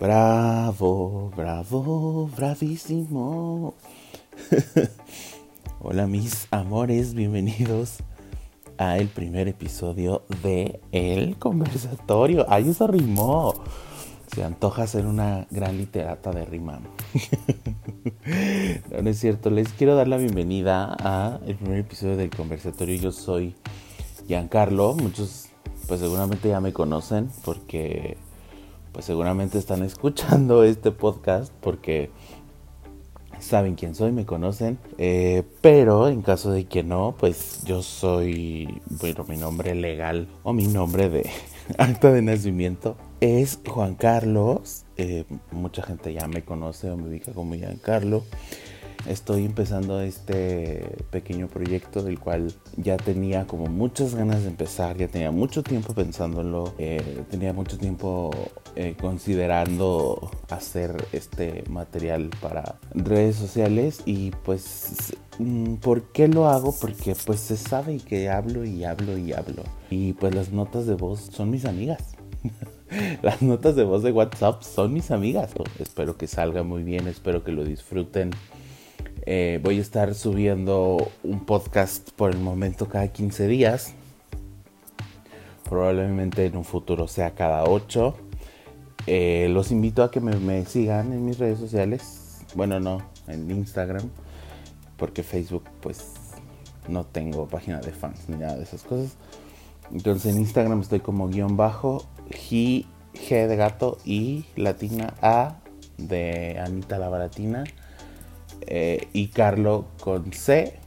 Bravo, bravo, bravísimo. Hola mis amores, bienvenidos a el primer episodio de El Conversatorio. Ay, eso rimó. Se antoja ser una gran literata de rima. no, es cierto. Les quiero dar la bienvenida a el primer episodio del Conversatorio. Yo soy Giancarlo. Muchos pues seguramente ya me conocen porque pues seguramente están escuchando este podcast porque saben quién soy, me conocen. Eh, pero en caso de que no, pues yo soy, bueno, mi nombre legal o mi nombre de acta de nacimiento es Juan Carlos. Eh, mucha gente ya me conoce o me ubica como Giancarlo estoy empezando este pequeño proyecto del cual ya tenía como muchas ganas de empezar, ya tenía mucho tiempo pensándolo, eh, tenía mucho tiempo eh, considerando hacer este material para redes sociales y pues mm, ¿por qué lo hago? Porque pues se sabe que hablo y hablo y hablo y pues las notas de voz son mis amigas. Las notas de voz de WhatsApp son mis amigas. Espero que salga muy bien, espero que lo disfruten. Eh, voy a estar subiendo un podcast por el momento cada 15 días. Probablemente en un futuro sea cada 8. Eh, los invito a que me, sigan en mis redes sociales. Bueno, no, en Instagram. Porque Facebook, pues, no tengo página de fans ni nada de esas cosas. Entonces en Instagram estoy como guion bajo, G, G de gato y latina A de Anita la Baratina eh, y Carlo con C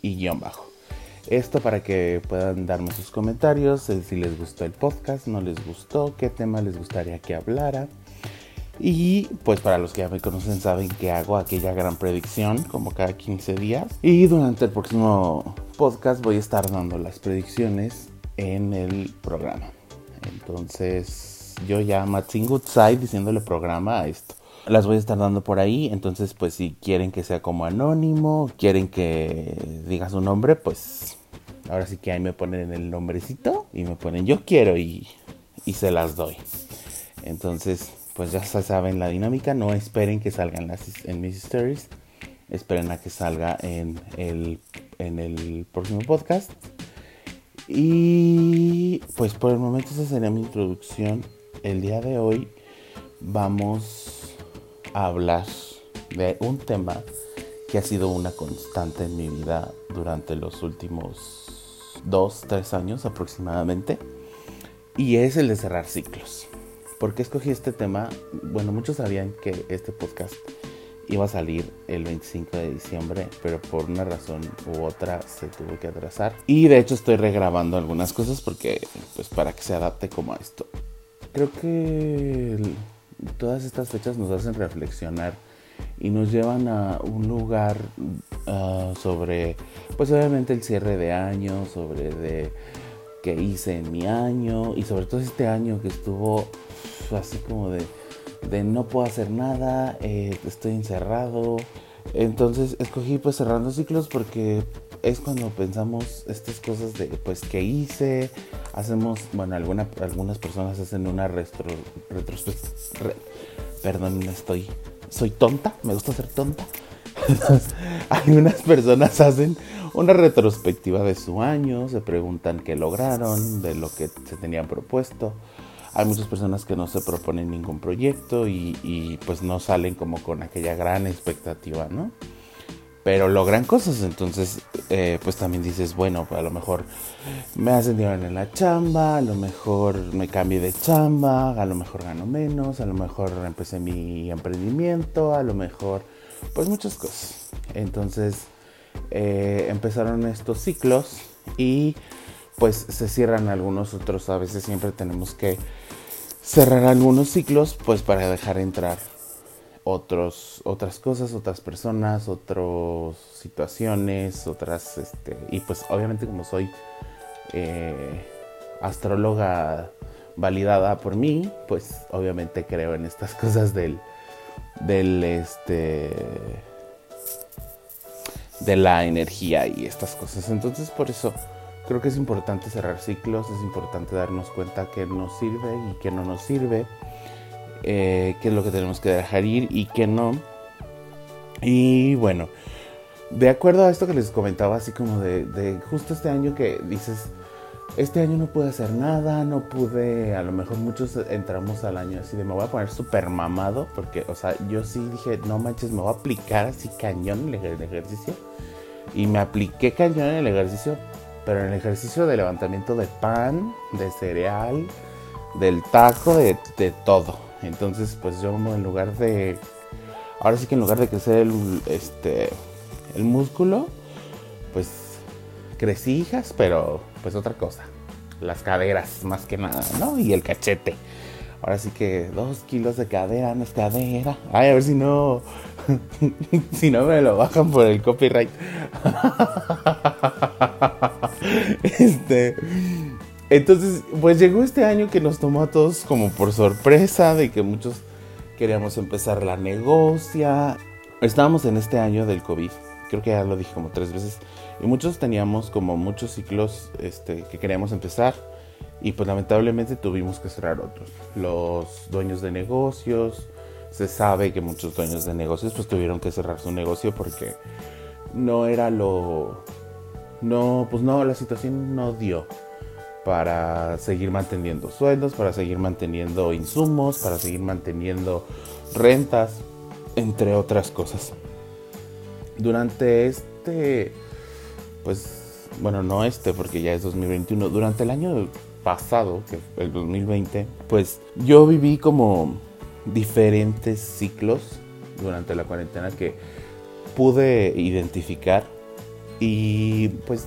y guion bajo. Esto para que puedan darme sus comentarios, si les gustó el podcast, no les gustó, qué tema les gustaría que hablara. Y pues para los que ya me conocen saben que hago aquella gran predicción como cada 15 días. Y durante el próximo podcast voy a estar dando las predicciones en el programa. Entonces yo ya Matching Good Side diciéndole programa a esto las voy a estar dando por ahí. Entonces, pues si quieren que sea como anónimo, quieren que diga su nombre, pues ahora sí que ahí me ponen el nombrecito y me ponen yo quiero y, y se las doy. Entonces, pues ya saben la dinámica. No esperen que salgan las, en mis stories. Esperen a que salga en el, en el próximo podcast. Y pues por el momento esa sería mi introducción. El día de hoy vamos hablar de un tema que ha sido una constante en mi vida durante los últimos dos, tres años aproximadamente. Y es el de cerrar ciclos. ¿Por qué escogí este tema? Bueno, muchos sabían que este podcast iba a salir el 25 de diciembre, pero por una razón u otra se tuvo que atrasar. Y de hecho estoy regrabando algunas cosas porque, pues, para que se adapte como a esto. Creo que todas estas fechas nos hacen reflexionar y nos llevan a un lugar ah, sobre, pues obviamente el cierre de año, sobre de qué hice en mi año y sobre todo este año que estuvo así como de, no puedo hacer nada, eh, estoy encerrado. Entonces escogí pues cerrando ciclos porque es cuando pensamos estas cosas de pues qué hice, hacemos, bueno, alguna, algunas personas hacen una retro, retrospectiva, perdón, estoy, soy tonta, me gusta ser tonta. algunas personas hacen una retrospectiva de su año, se preguntan qué lograron, de lo que se tenían propuesto. Hay muchas personas que no se proponen ningún proyecto y, pues no salen como con aquella gran expectativa, ¿no? pero logran cosas. Entonces, eh, pues también dices, bueno, a lo mejor me hacen dinero en la chamba, a lo mejor me cambié de chamba, a lo mejor gano menos, a lo mejor empecé mi emprendimiento, a lo mejor, pues muchas cosas. Entonces, eh, empezaron estos ciclos y pues se cierran algunos otros. A veces siempre tenemos que cerrar algunos ciclos, pues para dejar entrar otros, otras cosas, otras personas, otras situaciones, otras, este, y pues obviamente como soy eh, astróloga validada por mí, pues obviamente creo en estas cosas del, del, este, de la energía y estas cosas. Entonces por eso creo que es importante cerrar ciclos, es importante darnos cuenta que nos sirve y que no nos sirve eh, qué es lo que tenemos que dejar ir y qué no. Y bueno, de acuerdo a esto que les comentaba, así como de, de justo este año que dices, este año no pude hacer nada, no pude, a lo mejor muchos entramos al año así de me voy a poner súper mamado, porque, o sea, yo sí dije, no manches, me voy a aplicar así cañón en el ejercicio. Y me apliqué cañón en el ejercicio, pero en el ejercicio de levantamiento de pan, de cereal, del taco, de, todo. Entonces, pues yo en lugar de, ahora sí que en lugar de crecer el, este, el músculo, pues crecí hijas, pero pues otra cosa. Las caderas, más que nada, ¿no? Y el cachete. Ahora sí que dos kilos de cadera no es cadera. Ay, a ver si no. si no me lo bajan por el copyright. este. Entonces, pues llegó este año que nos tomó a todos como por sorpresa, de que muchos queríamos empezar la negocia. Estábamos en este año del COVID. Creo que ya lo dije como tres veces. Y muchos teníamos como muchos ciclos este, que queríamos empezar y pues lamentablemente tuvimos que cerrar otros. Los dueños de negocios, se sabe que muchos dueños de negocios pues tuvieron que cerrar su negocio porque no era lo... No, pues no, la situación no dio para seguir manteniendo sueldos, para seguir manteniendo insumos, para seguir manteniendo rentas, entre otras cosas. Durante este pues, bueno, no este porque ya es 2021, durante el año pasado, que fue el 2020, pues yo viví como diferentes ciclos durante la cuarentena que pude identificar y pues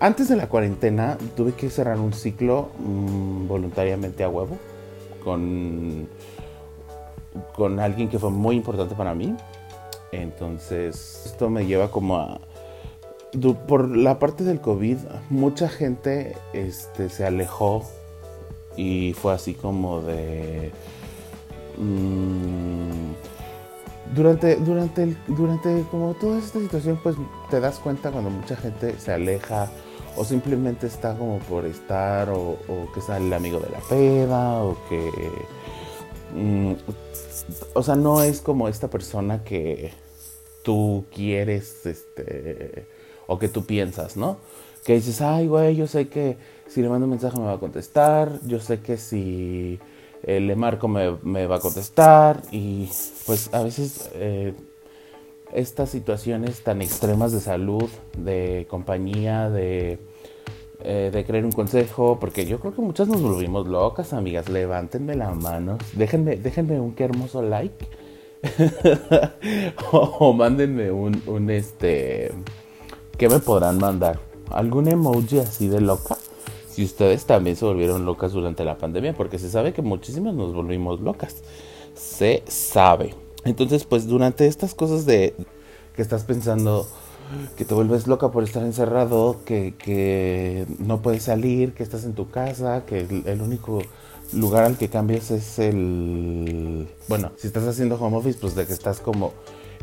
antes de la cuarentena tuve que cerrar un ciclo mm, voluntariamente a huevo con, con alguien que fue muy importante para mí. Entonces esto me lleva como a por la parte del COVID, mucha gente este, se alejó y fue así como de... Mm, durante, durante, durante como toda esta situación, pues te das cuenta cuando mucha gente se aleja o simplemente está como por estar o, que sale el amigo de la peda o que... Mm, o sea, no es como esta persona que tú quieres, este o que tú piensas, ¿no? Que dices, ay, güey, yo sé que si le mando un mensaje me va a contestar, yo sé que si eh, le marco me, va a contestar y pues a veces eh, estas situaciones tan extremas de salud, de compañía, de, eh, de creer un consejo, porque yo creo que muchas nos volvimos locas, amigas, levántenme la mano, déjenme, déjenme un qué hermoso like. o, mándenme un, un este ¿Qué me podrán mandar? ¿Algún emoji así de loca? Si ustedes también se volvieron locas durante la pandemia, porque se sabe que muchísimas nos volvimos locas. Se sabe. Entonces, pues durante estas cosas de que estás pensando que te vuelves loca por estar encerrado, que, no puedes salir, que estás en tu casa, que el único lugar al que cambias es el... Bueno, si estás haciendo home office, pues de que estás como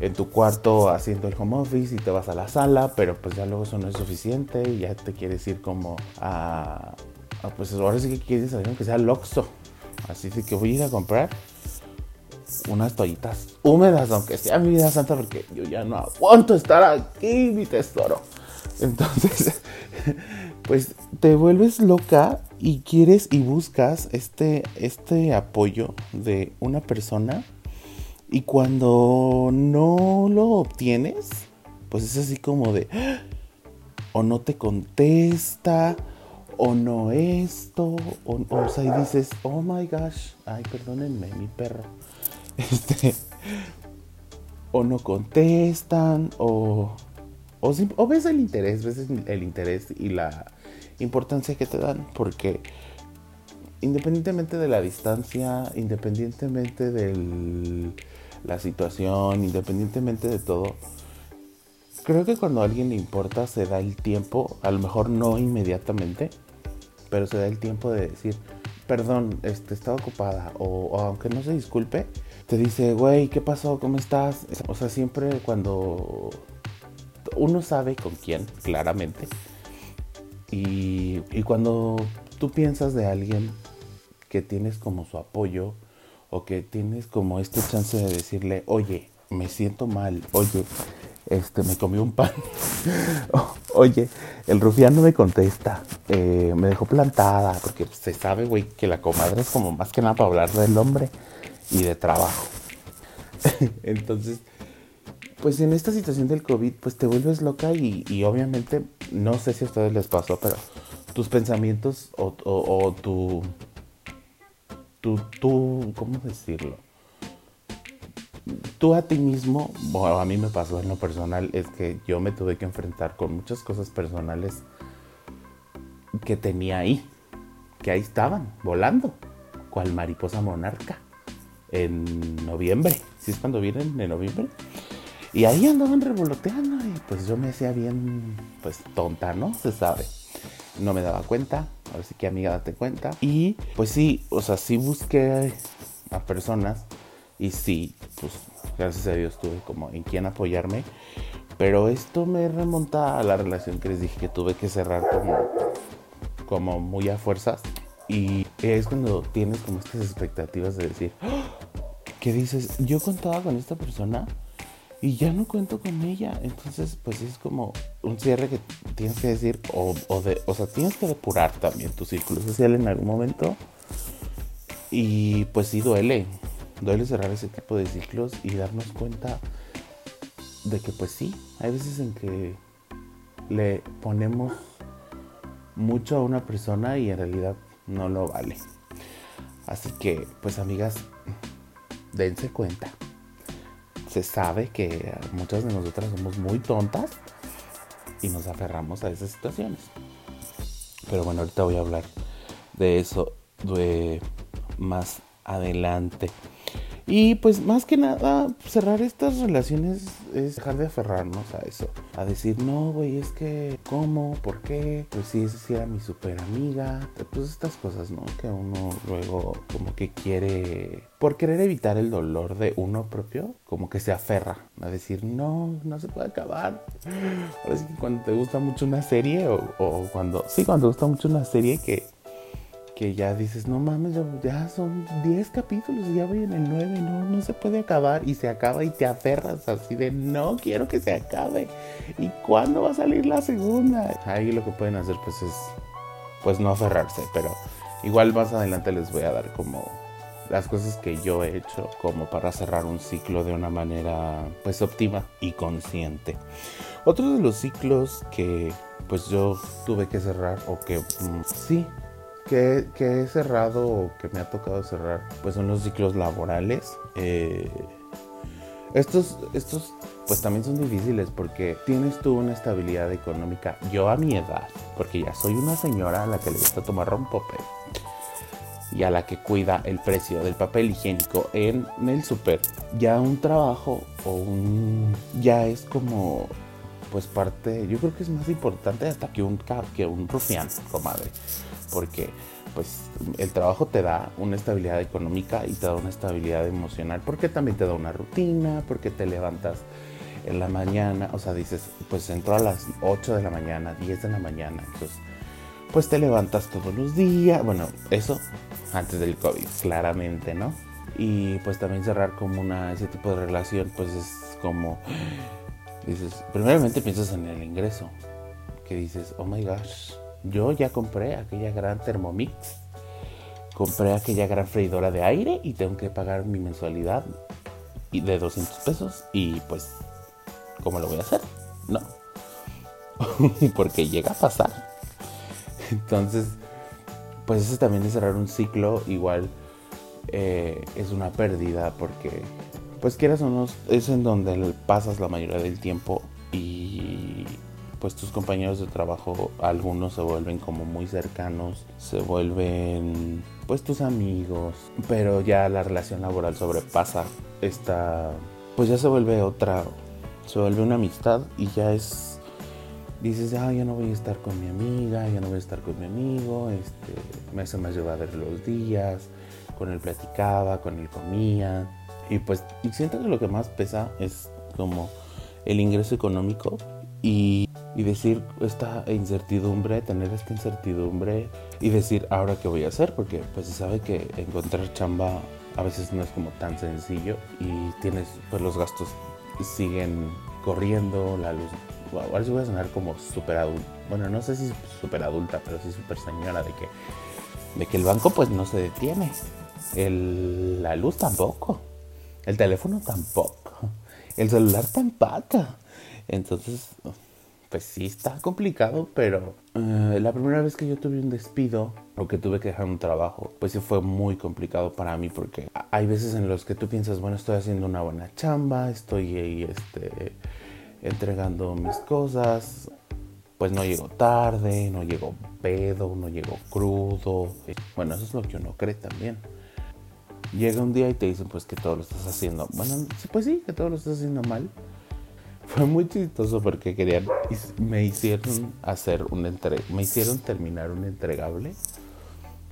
en tu cuarto haciendo el home office y te vas a la sala, pero pues ya luego eso no es suficiente y ya te quieres ir como a, pues ahora sí que quieres salir aunque sea Loxo. Así que voy a ir a comprar unas toallitas húmedas, aunque sea mi vida santa, porque yo ya no aguanto estar aquí, mi tesoro. Entonces, pues te vuelves loca y quieres y buscas este, este apoyo de una persona y cuando no lo obtienes, pues es así como de, o no te contesta, o no esto, o, o, sea, y dices, oh my gosh, ay, perdónenme, mi perro. Este, o no contestan, o, o, o ves el interés, ves el interés y la importancia que te dan, porque independientemente de la distancia, independientemente del la situación, independientemente de todo, creo que cuando a alguien le importa se da el tiempo, a lo mejor no inmediatamente, pero se da el tiempo de decir, perdón, este, estaba ocupada, o, aunque no se disculpe, te dice, güey, ¿qué pasó? ¿Cómo estás? O sea, siempre cuando uno sabe con quién, claramente, y, y cuando tú piensas de alguien que tienes como su apoyo, o que tienes como este chance de decirle, oye, me siento mal, oye, este, me comí un pan, oye, el rufián no me contesta, eh, me dejó plantada, porque se sabe, güey, que la comadre es como más que nada para hablar del hombre y de trabajo. Entonces, pues en esta situación del COVID, pues te vuelves loca y, obviamente, no sé si a ustedes les pasó, pero tus pensamientos o, o tu, tu, tu, ¿cómo decirlo? Tú a ti mismo, bueno, a mí me pasó en lo personal, es que yo me tuve que enfrentar con muchas cosas personales que tenía ahí, que ahí estaban, volando, cual mariposa monarca, en noviembre, si es cuando vienen en noviembre. Y ahí andaban revoloteando y pues yo me hacía bien, pues tonta, ¿no? Se sabe. No me daba cuenta, ahora sí que amiga date cuenta. Y pues sí, o sea, sí busqué a personas y sí, pues gracias a Dios tuve como en quién apoyarme. Pero esto me remonta a la relación que les dije que tuve que cerrar como, como muy a fuerzas. Y es cuando tienes como estas expectativas de decir, ¿qué dices? Yo contaba con esta persona y ya no cuento con ella. Entonces, pues es como un cierre que tienes que decir, o, o, de, o sea, tienes que depurar también tu círculo social en algún momento. Y pues sí duele, duele cerrar ese tipo de ciclos y darnos cuenta de que pues sí, hay veces en que le ponemos mucho a una persona y en realidad no lo vale. Así que pues amigas, dense cuenta. Se sabe que muchas de nosotras somos muy tontas y nos aferramos a esas situaciones. Pero bueno, ahorita voy a hablar de eso más adelante. Y pues más que nada, cerrar estas relaciones es dejar de aferrarnos a eso. A decir, no, güey, es que, ¿cómo? ¿Por qué? Pues sí, sí era mi super amiga. Pues estas cosas, ¿no? Que uno luego como que quiere, por querer evitar el dolor de uno propio, como que se aferra a decir, no, no se puede acabar. Ahora sí que cuando te gusta mucho una serie o cuando, sí, cuando te gusta mucho una serie que que ya dices, no mames, ya, son 10 capítulos y ya voy en el 9, no, no se puede acabar y se acaba y te aferras así de, no quiero que se acabe. ¿Y cuándo va a salir la segunda? Ahí lo que pueden hacer pues es, pues no aferrarse, pero igual más adelante les voy a dar como las cosas que yo he hecho como para cerrar un ciclo de una manera pues óptima y consciente. Otro de los ciclos que pues yo tuve que cerrar o que mm, sí que, he cerrado o que me ha tocado cerrar, pues son los ciclos laborales. Eh, estos, estos, pues también son difíciles porque tienes tú una estabilidad económica. Yo a mi edad, porque ya soy una señora a la que le gusta tomar rompope y a la que cuida el precio del papel higiénico en el súper, ya un trabajo o un ya es como pues parte, yo creo que es más importante hasta que un que un rufián, comadre porque pues el trabajo te da una estabilidad económica y te da una estabilidad emocional, porque también te da una rutina, porque te levantas en la mañana, o sea, dices, pues entro a las 8 de la mañana, 10 de la mañana, entonces, pues te levantas todos los días, bueno, eso antes del COVID, claramente, ¿no? Y pues también cerrar como una, ese tipo de relación, pues es como, dices, primeramente piensas en el ingreso, que dices, oh my gosh, yo ya compré aquella gran Thermomix, compré aquella gran freidora de aire y tengo que pagar mi mensualidad de 200 pesos y pues, ¿cómo lo voy a hacer? No. Porque llega a pasar. Entonces, pues eso también es cerrar un ciclo, igual eh, es una pérdida porque, pues quieras o no, es en donde pasas la mayoría del tiempo y pues tus compañeros de trabajo, algunos se vuelven como muy cercanos, se vuelven pues tus amigos, pero ya la relación laboral sobrepasa esta, pues ya se vuelve otra, se vuelve una amistad y ya es, dices, ah, ya no voy a estar con mi amiga, ya no voy a estar con mi amigo, este, me hace más llevar los días, con él platicaba, con él comía, y pues y siento que lo que más pesa es como el ingreso económico y, y, decir esta incertidumbre, tener esta incertidumbre y decir ahora qué voy a hacer, porque pues se sabe que encontrar chamba a veces no es como tan sencillo y tienes, pues los gastos siguen corriendo, la luz, ahora sí voy a sonar como súper adulta, bueno, no sé si súper adulta, pero sí súper señora de que, de que el banco pues no se detiene, el, la luz tampoco, el teléfono tampoco, el celular tampoco, entonces pues sí está complicado, pero eh, la primera vez que yo tuve un despido o que tuve que dejar un trabajo, pues sí fue muy complicado para mí porque hay veces en los que tú piensas, bueno, estoy haciendo una buena chamba, estoy ahí este, entregando mis cosas, pues no llego tarde, no llego pedo, no llego crudo. Bueno, eso es lo que uno cree también. Llega un día y te dicen pues que todo lo estás haciendo. Bueno, pues sí, que todo lo estás haciendo mal fue muy chistoso porque querían, me hicieron hacer un entre, me hicieron terminar un entregable.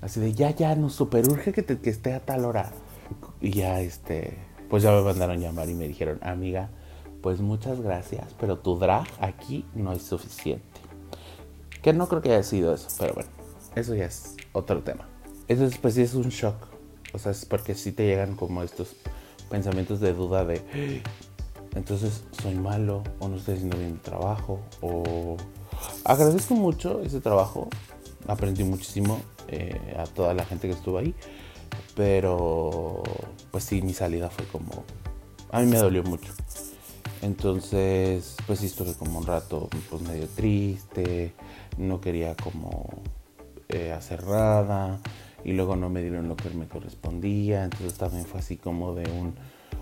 Así de, ya, ya, nos super urge que, que esté a tal hora. Y ya, este, pues ya me mandaron llamar y me dijeron, amiga, pues muchas gracias, pero tu drag aquí no es suficiente. Que no creo que haya sido eso, pero bueno, eso ya es otro tema. Eso pues sí es un shock. O sea, es porque sí te llegan como estos pensamientos de duda de, entonces soy malo o no estoy haciendo bien mi trabajo o agradezco mucho ese trabajo, aprendí muchísimo eh, a toda la gente que estuvo ahí, pero pues sí, mi salida fue como, a mí me dolió mucho. Entonces, pues sí estuve como un rato pues medio triste, no quería como eh, hacer nada y luego no me dieron lo que me correspondía, entonces también fue así como de un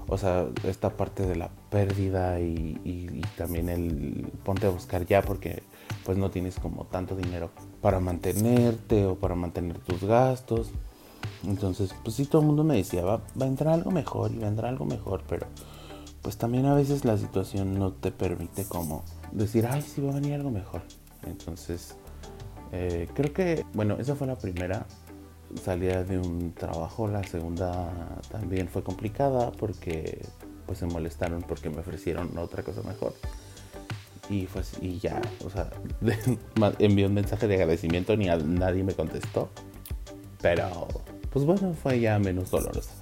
o sea, esta parte de la pérdida y, también el ponte a buscar ya porque pues no tienes como tanto dinero para mantenerte o para mantener tus gastos. Entonces, pues sí, todo el mundo me decía, va, va a entrar algo mejor y vendrá algo mejor, pero pues también a veces la situación no te permite como decir, ay, sí va a venir algo mejor. Entonces, eh, creo que, bueno, esa fue la primera salía de un trabajo, la segunda también fue complicada porque pues se molestaron porque me ofrecieron otra cosa mejor. Y, pues, y ya, o sea, envié un mensaje de agradecimiento, ni a nadie me contestó. Pero, pues bueno, fue ya menos dolorosa.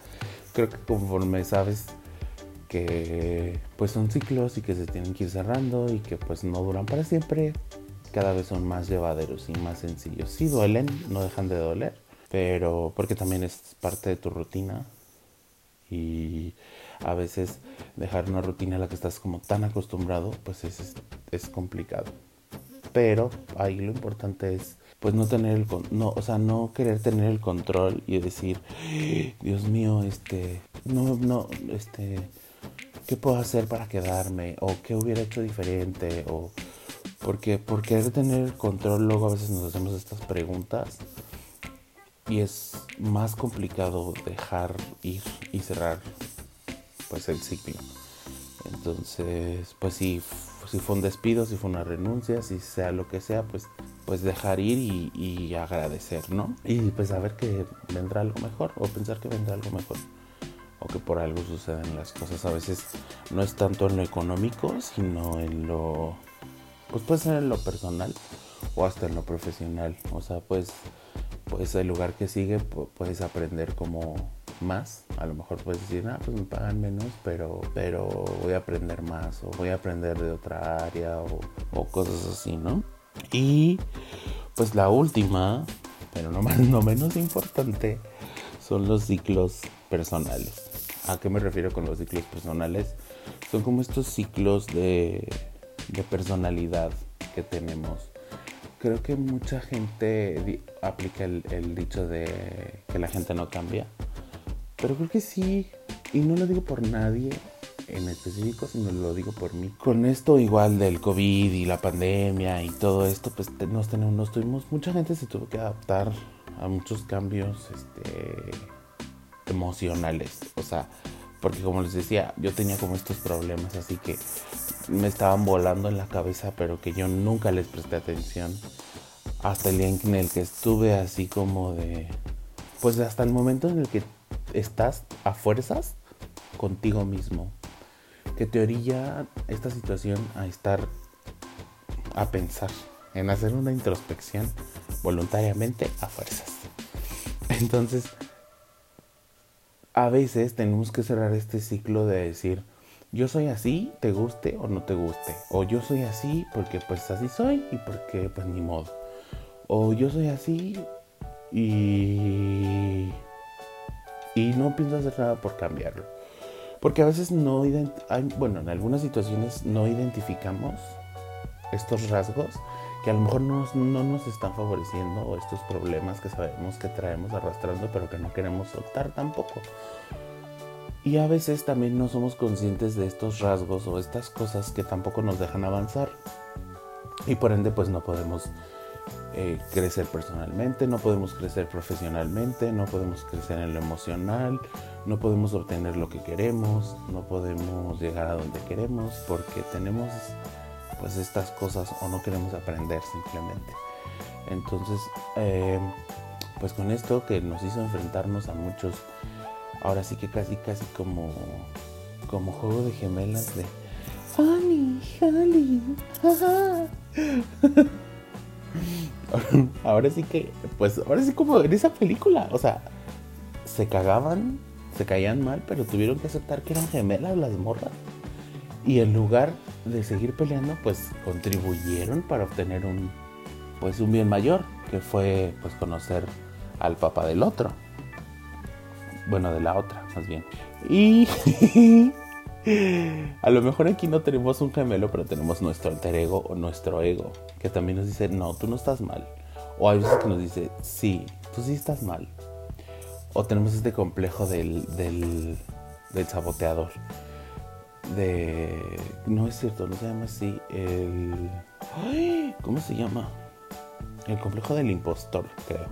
Creo que conforme sabes que pues son ciclos y que se tienen que ir cerrando y que pues no duran para siempre, cada vez son más llevaderos y más sencillos. Sí duelen, no dejan de doler, pero porque también es parte de tu rutina y a veces dejar una rutina a la que estás como tan acostumbrado pues es, es, complicado. Pero ahí lo importante es pues no tener el no o sea no querer tener el control y decir Dios mío este no no este qué puedo hacer para quedarme o qué hubiera hecho diferente o porque por querer tener el control luego a veces nos hacemos estas preguntas y es más complicado dejar ir y cerrar pues el ciclo. Entonces, pues si, si fue un despido, si fue una renuncia, si sea lo que sea, pues, pues dejar ir y, agradecer, ¿no? Y pues saber que vendrá algo mejor o pensar que vendrá algo mejor o que por algo suceden las cosas. A veces no es tanto en lo económico, sino en lo, pues puede ser en lo personal o hasta en lo profesional. O sea, pues pues el lugar que sigue puedes aprender como más. A lo mejor puedes decir, ah, pues me pagan menos, pero, pero voy a aprender más o voy a aprender de otra área o, cosas así, ¿no? Y pues la última, pero no, no menos importante, son los ciclos personales. ¿A qué me refiero con los ciclos personales? Son como estos ciclos de, de personalidad que tenemos creo que mucha gente aplica el, dicho de que la gente no cambia. Pero creo que sí, y no lo digo por nadie en específico, sino lo digo por mí. Con esto igual del COVID y la pandemia y todo esto, pues nos tenemos, nos tuvimos, mucha gente se tuvo que adaptar a muchos cambios este, emocionales. O sea, porque como les decía, yo tenía como estos problemas, así que me estaban volando en la cabeza, pero que yo nunca les presté atención. Hasta el día en el que estuve así como de... Pues hasta el momento en el que estás a fuerzas contigo mismo. Que te orilla esta situación a estar, a pensar, en hacer una introspección voluntariamente a fuerzas. Entonces, a veces tenemos que cerrar este ciclo de decir, yo soy así, te guste o no te guste. O yo soy así porque pues así soy y porque pues ni modo. O yo soy así y... Y no pienso hacer nada por cambiarlo. Porque a veces no, bueno, en algunas situaciones no identificamos estos rasgos que a lo mejor no nos están favoreciendo o estos problemas que sabemos que traemos arrastrando pero que no queremos soltar tampoco. Y a veces también no somos conscientes de estos rasgos o estas cosas que tampoco nos dejan avanzar. Y por ende pues no podemos eh, crecer personalmente, no podemos crecer profesionalmente, no podemos crecer en lo emocional, no podemos obtener lo que queremos, no podemos llegar a donde queremos porque tenemos pues estas cosas o no queremos aprender simplemente. Entonces, eh, pues con esto que nos hizo enfrentarnos a muchos, ahora sí que casi casi como, como juego de gemelas de Honey, honey, ahora sí que, pues ahora sí como en esa película, o sea, se cagaban, se caían mal, pero tuvieron que aceptar que eran gemelas las morras. Y en lugar de seguir peleando, pues contribuyeron para obtener un, pues un bien mayor, que fue pues conocer al papá del otro. Bueno, de la otra, más bien. Y a lo mejor aquí no tenemos un gemelo, pero tenemos nuestro alter ego o nuestro ego, que también nos dice, no, tú no estás mal. O hay veces que nos dice, sí, tú sí estás mal. O tenemos este complejo del, del, del saboteador de... No es cierto, no se llama así. El... ¿Cómo se llama? El complejo del impostor, creo.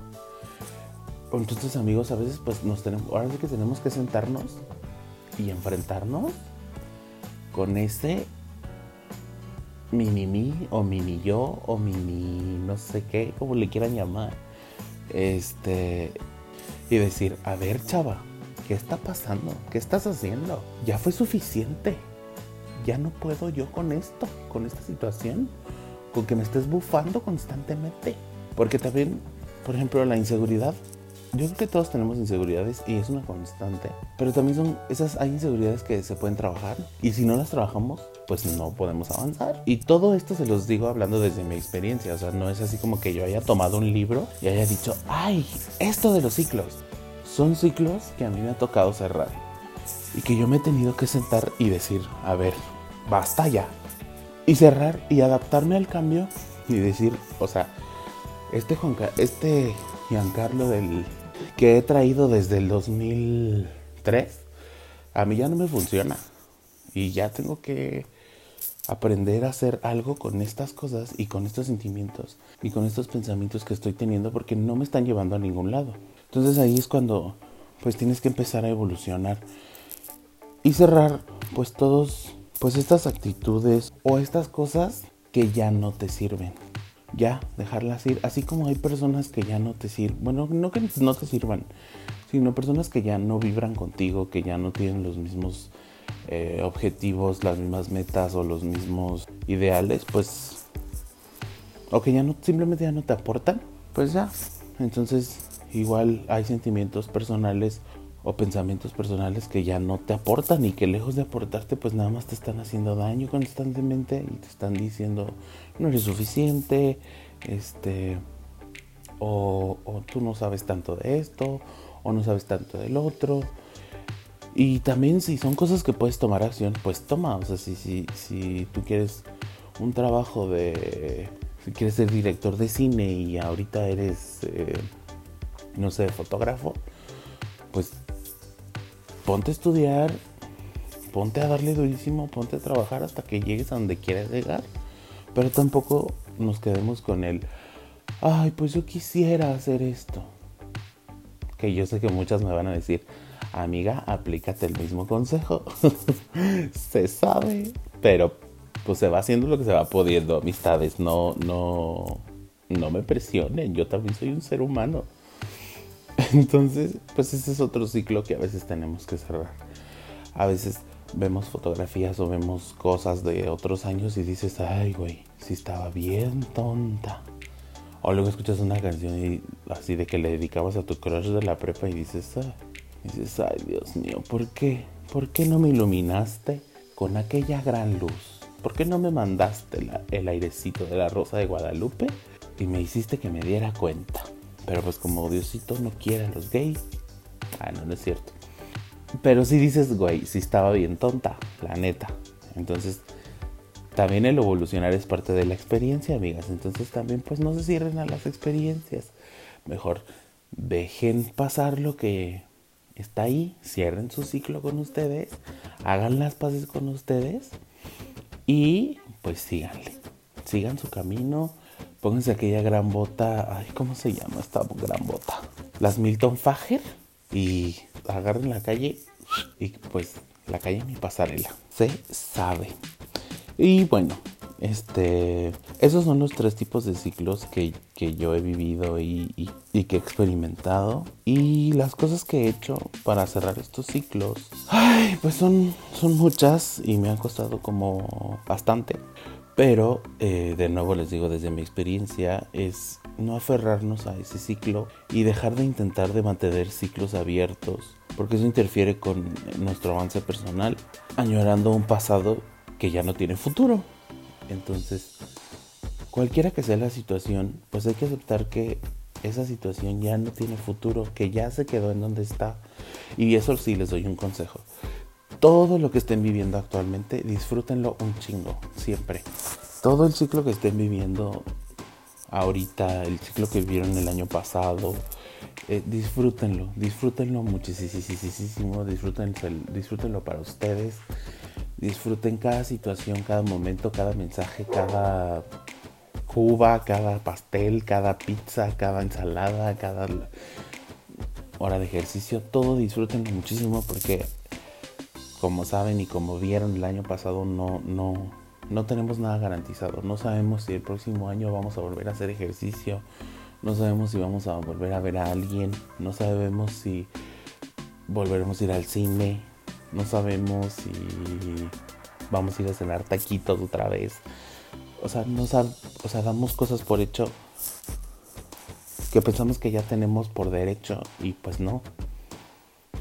Entonces, amigos, a veces pues nos tenemos... Ahora sí que tenemos que sentarnos y enfrentarnos con ese mini mí o mini yo o mini no sé qué, como le quieran llamar. Este... Y decir, a ver, chava, ¿qué está pasando? ¿Qué estás haciendo? Ya fue suficiente. Ya no puedo yo con esto, con esta situación, con que me estés bufando constantemente. Porque también, por ejemplo, la inseguridad. Yo creo que todos tenemos inseguridades y es una constante. Pero también son esas, hay inseguridades que se pueden trabajar. Y si no las trabajamos, pues no podemos avanzar. Y todo esto se los digo hablando desde mi experiencia. O sea, no es así como que yo haya tomado un libro y haya dicho, ay, esto de los ciclos son ciclos que a mí me ha tocado cerrar y que yo me he tenido que sentar y decir, a ver, basta ya. Y cerrar y adaptarme al cambio y decir, o sea, este Juan, este Giancarlo del que he traído desde el 2003, a mí ya no me funciona. Y ya tengo que aprender a hacer algo con estas cosas y con estos sentimientos y con estos pensamientos que estoy teniendo porque no me están llevando a ningún lado. Entonces ahí es cuando pues tienes que empezar a evolucionar y cerrar pues todos pues estas actitudes o estas cosas que ya no te sirven. Ya, dejarlas ir. Así como hay personas que ya no te sirven. Bueno, no que no te sirvan, sino personas que ya no vibran contigo, que ya no tienen los mismos eh, objetivos, las mismas metas o los mismos ideales, pues... O que ya no, simplemente ya no te aportan. Pues ya. Entonces igual hay sentimientos personales o pensamientos personales que ya no te aportan y que lejos de aportarte pues nada más te están haciendo daño constantemente y te están diciendo no eres suficiente, este, o, tú no sabes tanto de esto, o no sabes tanto del otro. Y también si son cosas que puedes tomar acción, pues toma, o sea, si, si, si tú quieres un trabajo de, si quieres ser director de cine y ahorita eres... Eh, no sé, fotógrafo, pues ponte a estudiar, ponte a darle durísimo, ponte a trabajar hasta que llegues a donde quieras llegar. Pero tampoco nos quedemos con el, ay, pues yo quisiera hacer esto. Que yo sé que muchas me van a decir, amiga, aplícate el mismo consejo. se sabe, pero pues se va haciendo lo que se va pudiendo, amistades. No, no, no me presionen, yo también soy un ser humano. Entonces, pues ese es otro ciclo que a veces tenemos que cerrar. A veces vemos fotografías o vemos cosas de otros años y dices, ay, güey, sí estaba bien tonta. O luego escuchas una canción y así de que le dedicabas a tu crush de la prepa y dices, ah, dices, ay Dios mío, ¿por qué? ¿Por qué no me iluminaste con aquella gran luz? ¿Por qué no me mandaste el airecito de la rosa de Guadalupe y me hiciste que me diera cuenta? Pero pues como Diosito no quiere a los gays. Ah, no, no es cierto. Pero si dices, güey, si estaba bien tonta, la neta. Entonces, también el evolucionar es parte de la experiencia, amigas. Entonces también pues no se cierren a las experiencias. Mejor dejen pasar lo que está ahí, cierren su ciclo con ustedes, hagan las paces con ustedes y pues síganle. Sigan su camino. Pónganse aquella gran bota. Ay, ¿cómo se llama esta gran bota? Las Milton Fager. Y agarren la calle. Y pues la calle mi pasarela. Se sabe. Y bueno, este, esos son los tres tipos de ciclos que, yo he vivido y, que he experimentado. Y las cosas que he hecho para cerrar estos ciclos, ay, pues son, son muchas y me han costado como bastante. Pero, eh, de nuevo les digo desde mi experiencia, es no aferrarnos a ese ciclo y dejar de intentar de mantener ciclos abiertos, porque eso interfiere con nuestro avance personal, añorando un pasado que ya no tiene futuro. Entonces, cualquiera que sea la situación, pues hay que aceptar que esa situación ya no tiene futuro, que ya se quedó en donde está. Y eso sí les doy un consejo. Todo lo que estén viviendo actualmente, disfrútenlo un chingo, siempre. Todo el ciclo que estén viviendo ahorita, el ciclo que vivieron el año pasado, eh, disfrútenlo, disfrútenlo muchísimo, disfrútenlo, disfrútenlo para ustedes Disfruten cada situación, cada momento, cada mensaje, cada cuba, cada pastel, cada pizza, cada ensalada, cada hora de ejercicio. Todo disfruten muchísimo porque como saben y como vieron el año pasado no, no, no tenemos nada garantizado. No sabemos si el próximo año vamos a volver a hacer ejercicio. No sabemos si vamos a volver a ver a alguien. No sabemos si volveremos a ir al cine no sabemos si vamos a ir a cenar taquitos otra vez. O sea, no o sea, damos cosas por hecho que pensamos que ya tenemos por derecho y pues no.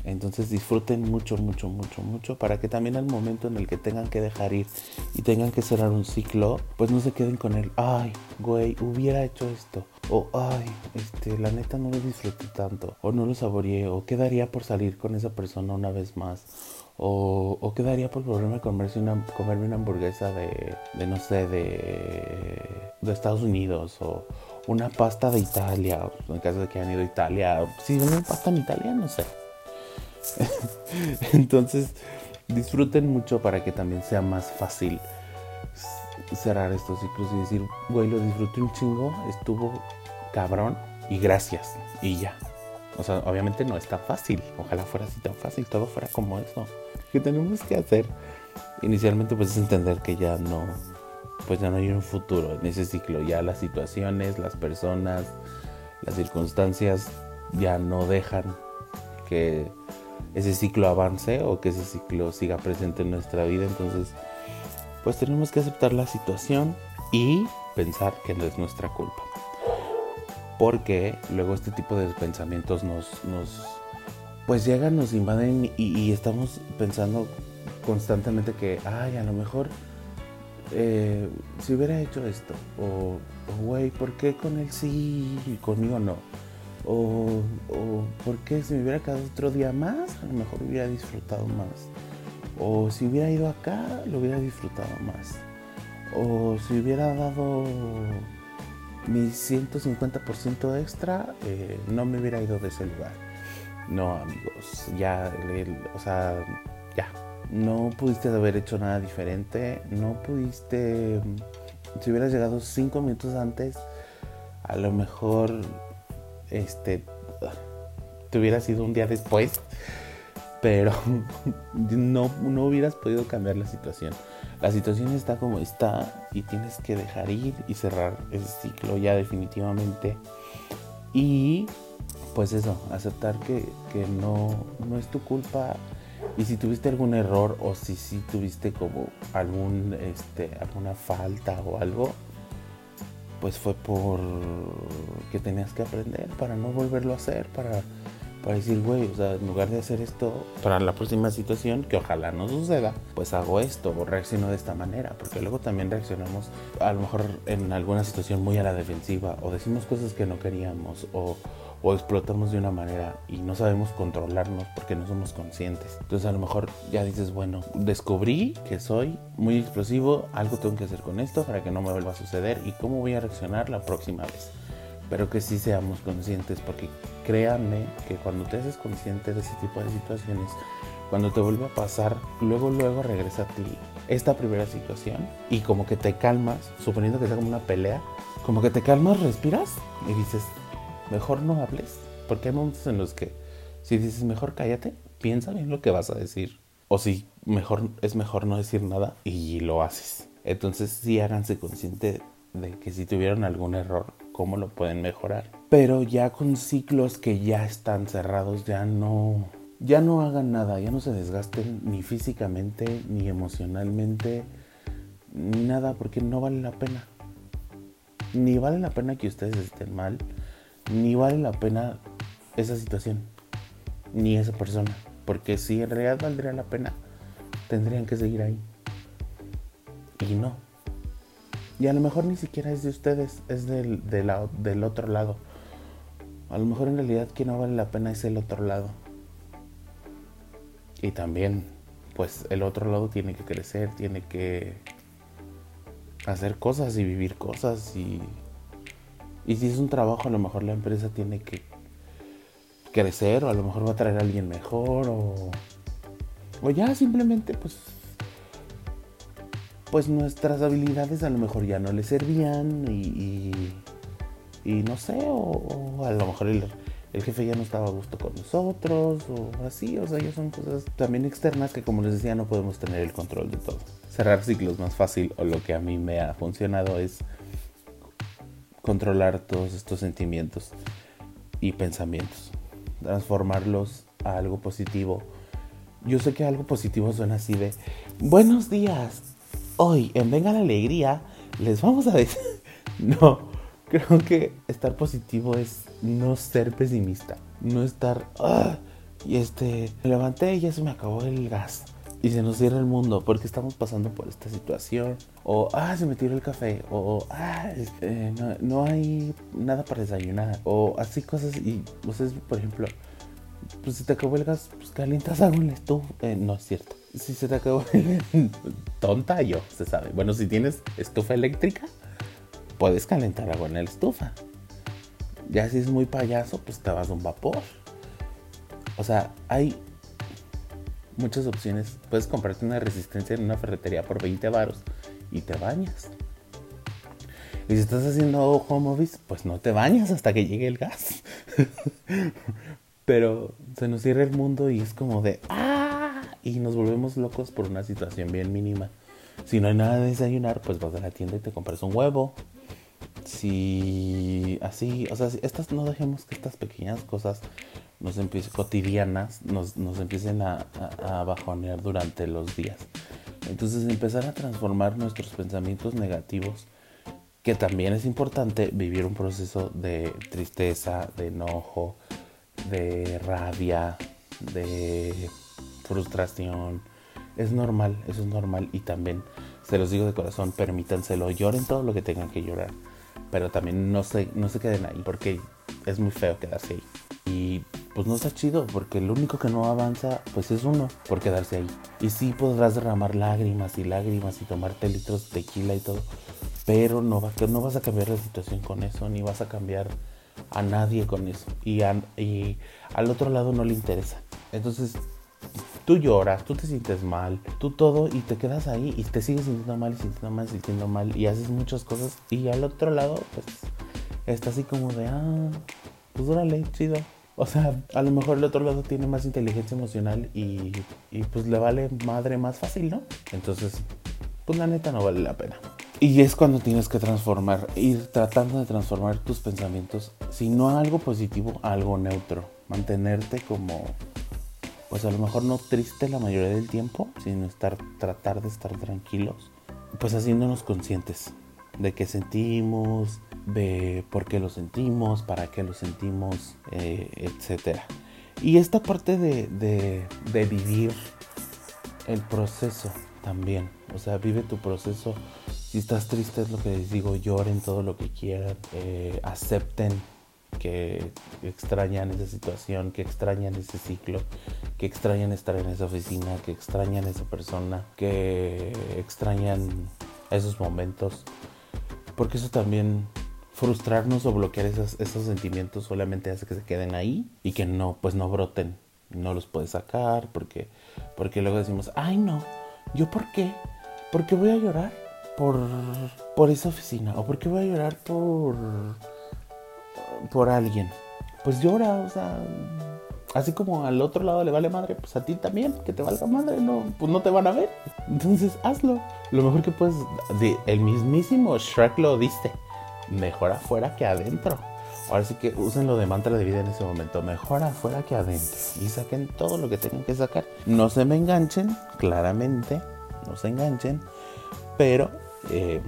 Entonces disfruten mucho, mucho, mucho, mucho para que también al momento en el que tengan que dejar ir y tengan que cerrar un ciclo, pues no se queden con el, ay, güey, hubiera hecho esto. O, ay, este, la neta no lo disfruté tanto. O no lo saboreé. O quedaría por salir con esa persona una vez más. O, o quedaría por volverme a una, comerme una hamburguesa de, de, no sé, de, de Estados Unidos. O una pasta de Italia. En caso de que hayan ido a Italia. Si una pasta en Italia, no sé Entonces, disfruten mucho para que también sea más fácil cerrar estos ciclos y decir, güey, lo disfruté un chingo, estuvo cabrón y gracias. Y ya. O sea, obviamente no está fácil. Ojalá fuera así tan fácil, todo fuera como eso. ¿Qué tenemos que hacer? Inicialmente pues es entender que ya no, pues ya no hay un futuro en ese ciclo. Ya las situaciones, las personas, las circunstancias ya no dejan que ese ciclo avance o que ese ciclo siga presente en nuestra vida. Entonces, pues tenemos que aceptar la situación y pensar que no es nuestra culpa. Porque luego este tipo de pensamientos nos, nos pues llegan, nos invaden y, estamos pensando constantemente que, ay, a lo mejor eh, si hubiera hecho esto, o, güey, ¿por qué con él sí y conmigo no? O, o porque si me hubiera quedado otro día más, a lo mejor hubiera disfrutado más. O si hubiera ido acá, lo hubiera disfrutado más. O si hubiera dado mi 150% extra, eh, no me hubiera ido de ese lugar. No, amigos, ya, o sea, ya. No pudiste haber hecho nada diferente. No pudiste. Si hubieras llegado 5 minutos antes, a lo mejor este, te hubiera sido un día después, pero no, no hubieras podido cambiar la situación. La situación está como está y tienes que dejar ir y cerrar ese ciclo ya definitivamente. Y pues eso, aceptar que, no, no es tu culpa y si tuviste algún error o si sí tuviste como algún, este, alguna falta o algo, pues fue por que tenías que aprender para no volverlo a hacer, para para decir, güey, o sea, en lugar de hacer esto para la próxima situación, que ojalá no suceda, pues hago esto o reacciono de esta manera, porque luego también reaccionamos a lo mejor en alguna situación muy a la defensiva o decimos cosas que no queríamos o, o explotamos de una manera y no sabemos controlarnos porque no somos conscientes. Entonces a lo mejor ya dices, bueno, descubrí que soy muy explosivo, algo tengo que hacer con esto para que no me vuelva a suceder y cómo voy a reaccionar la próxima vez pero que sí seamos conscientes, porque créanme que cuando te haces consciente de ese tipo de situaciones, cuando te vuelve a pasar, luego, luego regresa a ti esta primera situación y como que te calmas, suponiendo que sea como una pelea, como que te calmas, respiras y dices, mejor no hables, porque hay momentos en los que si dices mejor cállate, piensa bien lo que vas a decir, o si mejor es mejor no decir nada y lo haces. Entonces sí háganse consciente de que si tuvieron algún error, cómo lo pueden mejorar. Pero ya con ciclos que ya están cerrados, ya no, ya no hagan nada, ya no se desgasten ni físicamente, ni emocionalmente, ni nada, porque no vale la pena. Ni vale la pena que ustedes estén mal, ni vale la pena esa situación, ni esa persona. Porque si en realidad valdría la pena, tendrían que seguir ahí. Y no. Y a lo mejor ni siquiera es de ustedes, es del, del otro lado. A lo mejor en realidad quien no vale la pena es el otro lado. Y también, pues el otro lado tiene que crecer, tiene que hacer cosas y vivir cosas. Y, y si es un trabajo, a lo mejor la empresa tiene que crecer o a lo mejor va a traer a alguien mejor o, o ya simplemente pues pues nuestras habilidades a lo mejor ya no le servían y, y, no sé, o, a lo mejor el, jefe ya no estaba a gusto con nosotros o así, o sea, ya son cosas también externas que como les decía no podemos tener el control de todo. Cerrar ciclos más fácil o lo que a mí me ha funcionado es controlar todos estos sentimientos y pensamientos, transformarlos a algo positivo. Yo sé que algo positivo suena así de, buenos días, hoy en Venga la Alegría les vamos a decir... No, creo que estar positivo es no ser pesimista, no estar... Ah, y este, me levanté y ya se me acabó el gas. Y se nos cierra el mundo porque estamos pasando por esta situación. O, ah, se me tiró el café. O, ah, este, no, no, hay nada para desayunar. O así cosas. Y ustedes, por ejemplo, pues si te acabó el pues calientas agua en la estufa. Eh, no es cierto. Si se te acabó. Tonta yo, se sabe. Bueno, si tienes estufa eléctrica, puedes calentar agua en la estufa. Ya si es muy payaso, pues te vas a un vapor. O sea, hay muchas opciones. Puedes comprarte una resistencia en una ferretería por 20 varos y te bañas. Y si estás haciendo home office, pues no te bañas hasta que llegue el gas. Pero se nos cierra el mundo y es como de ¡ah! Y nos volvemos locos por una situación bien mínima. Si no hay nada de desayunar, pues vas a la tienda y te compras un huevo. Si así, o sea, estas no dejemos que estas pequeñas cosas nos empiecen cotidianas, nos, nos empiecen a, a bajonear durante los días. Entonces empezar a transformar nuestros pensamientos negativos, que también es importante vivir un proceso de tristeza, de enojo, de rabia, de frustración. Es normal, eso es normal y también se los digo de corazón, permítanselo, lloren todo lo que tengan que llorar, pero también no se, no se queden ahí porque es muy feo quedarse ahí. Y pues no está chido porque lo único que no avanza pues es uno por quedarse ahí. Y sí podrás derramar lágrimas y lágrimas y tomarte litros de tequila y todo, pero no, va, no vas a cambiar la situación con eso, ni vas a cambiar a nadie con eso. Y, al otro lado no le interesa. Entonces, tú lloras, tú te sientes mal, tú todo y te quedas ahí y te sigues sintiendo mal sintiendo mal sintiendo mal y haces muchas cosas y al otro lado pues está así como de, ah, pues órale, chido. O sea, a lo mejor el otro lado tiene más inteligencia emocional y, pues le vale madre más fácil, ¿no? Entonces, pues la neta no vale la pena. Y es cuando tienes que transformar, ir tratando de transformar tus pensamientos, si no a algo positivo, a algo neutro. Mantenerte como, pues a lo mejor no triste la mayoría del tiempo, sino estar, tratar de estar tranquilos. Pues haciéndonos conscientes de qué sentimos, de por qué lo sentimos, para qué lo sentimos, eh, etc. Y esta parte de, de, vivir el proceso también. O sea, vive tu proceso. Si estás triste, es lo que les digo, lloren todo lo que quieran. Eh, acepten que extrañan esa situación, que extrañan ese ciclo, que extrañan estar en esa oficina, que extrañan esa persona, que extrañan esos momentos. Porque eso también frustrarnos o bloquear esos, esos sentimientos solamente hace que se queden ahí y que no, pues no broten. No los puedes sacar porque, porque luego decimos, ay no, ¿yo por qué? ¿Por qué voy a llorar por, por esa oficina? ¿O por qué voy a llorar por, por alguien? Pues llora, o sea, así como al otro lado le vale madre, pues a ti también, que te valga madre, no, pues no te van a ver. Entonces hazlo. Lo mejor que puedes, el mismísimo Shrek lo diste mejor afuera que adentro. Ahora sí que úsenlo de mantra de vida en ese momento. Mejor afuera que adentro. Y saquen todo lo que tengan que sacar. No se me enganchen, claramente. No se enganchen. Pero, eh,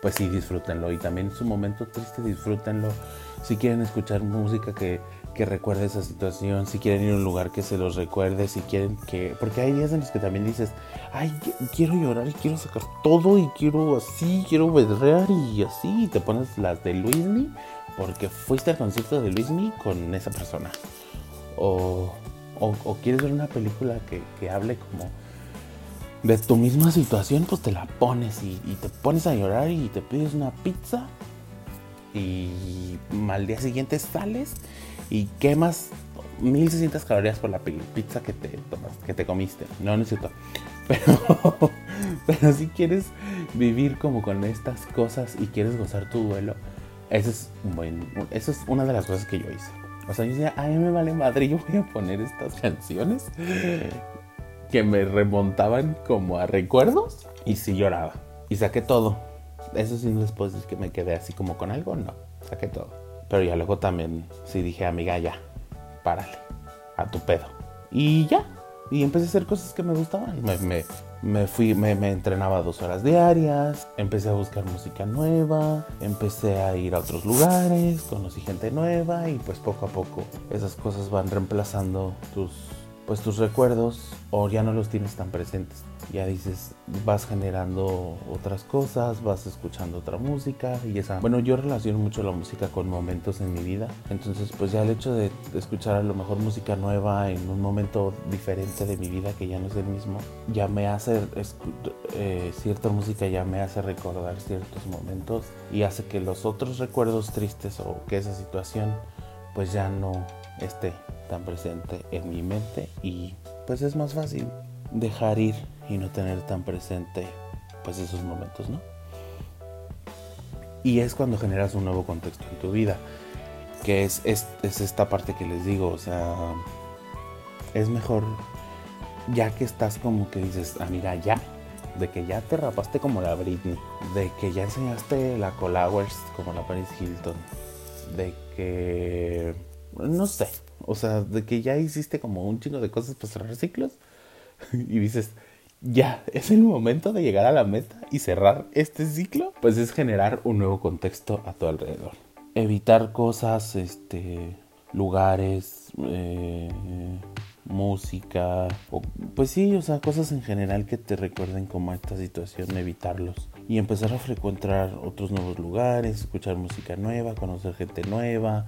pues sí, disfrútenlo. Y también en su momento triste, disfrútenlo. Si quieren escuchar música que que recuerde esa situación, si quieren ir a un lugar que se los recuerde, si quieren que... Porque hay días en los que también dices, ay, quiero llorar y quiero sacar todo y quiero así, quiero berrear y así, y te pones las de Luismi porque fuiste al concierto de Luismi con esa persona. O, o, quieres ver una película que, que, hable como de tu misma situación, pues te la pones y, y te pones a llorar y te pides una pizza y al día siguiente sales y quemas 1600 calorías por la pizza que te que te comiste. No, no es cierto. Pero, pero si quieres vivir como con estas cosas y quieres gozar tu duelo, eso es, bueno, eso es una de las cosas que yo hice. O sea, yo decía, ay, me vale madre, yo voy a poner estas canciones que me remontaban como a recuerdos y sí lloraba. Y saqué todo. Eso sí no les puedo que me quedé así como con algo, no, saqué todo. Pero ya luego también sí dije, amiga, ya, párale, a tu pedo. Y ya, y empecé a hacer cosas que me gustaban. Me, me, fui, me, me, entrenaba dos horas diarias, empecé a buscar música nueva, empecé a ir a otros lugares, conocí gente nueva y pues poco a poco esas cosas van reemplazando tus pues tus recuerdos o ya no los tienes tan presentes. Ya dices, vas generando otras cosas, vas escuchando otra música y esa... Bueno, yo relaciono mucho la música con momentos en mi vida. Entonces, pues ya el hecho de escuchar a lo mejor música nueva en un momento diferente de mi vida que ya no es el mismo, ya me hace... Eh, cierta música ya me hace recordar ciertos momentos y hace que los otros recuerdos tristes o que esa situación pues ya no esté tan presente en mi mente y pues es más fácil dejar ir y no tener tan presente pues esos momentos, ¿no? Y es cuando generas un nuevo contexto en tu vida, que es, es, es esta parte que les digo, o sea, es mejor ya que estás como que dices, amiga, ya, de que ya te rapaste como la Britney, de que ya enseñaste la Colowers como la Paris Hilton, de que, no sé, o sea, de que ya hiciste como un chingo de cosas para cerrar ciclos y dices, ya, es el momento de llegar a la meta y cerrar este ciclo, pues es generar un nuevo contexto a tu alrededor. Evitar cosas, este, lugares, eh, música, o, pues sí, o sea, cosas en general que te recuerden como esta situación, evitarlos. Y empezar a frecuentar otros nuevos lugares, escuchar música nueva, conocer gente nueva,